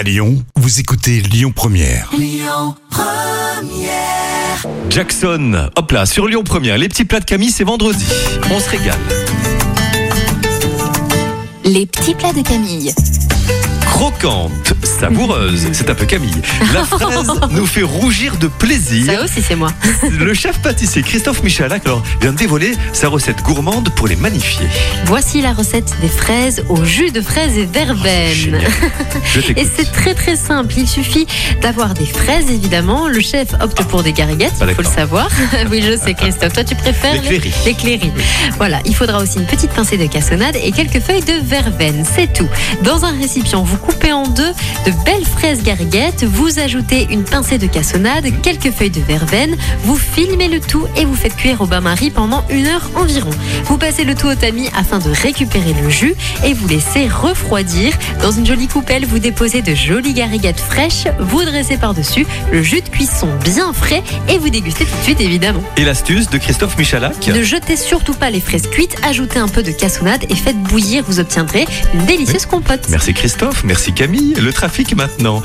À Lyon, vous écoutez Lyon Première. Jackson, hop là, sur Lyon Première, les petits plats de Camille, c'est vendredi. On se régale. Les petits plats de Camille. Croquante, savoureuse, c'est un peu Camille. La fraise nous fait rougir de plaisir. Ça aussi, c'est moi. Le chef pâtissier Christophe Michalak alors, vient de dévoiler sa recette gourmande pour les magnifier. Voici la recette des fraises au jus de fraises et verveine. Je Et c'est très très simple. Il suffit d'avoir des fraises, évidemment. Le chef opte pour des gariguettes, il faut le savoir. oui, je sais, Christophe. Toi, tu préfères Les clairies. les. Voilà, il faudra aussi une petite pincée de cassonade et quelques feuilles de verveine. C'est tout. Dans un récipient, vous coupez en deux de belles fraises gariguettes. Vous ajoutez une pincée de cassonade, quelques feuilles de verveine. Vous filmez le tout et vous faites cuire au bain-marie pendant une heure environ. Vous passez le tout au tamis afin de récupérer le jus et vous laissez refroidir. Dans une jolie coupelle, vous déposez de jolies gariguettes fraîches, vous dressez par-dessus le jus de cuisson bien frais et vous dégustez tout de suite évidemment. Et l'astuce de Christophe Michalak Ne jetez surtout pas les fraises cuites, ajoutez un peu de cassonade et faites bouillir, vous obtiendrez une délicieuse compote. Merci Christophe, merci Camille. Le trafic maintenant,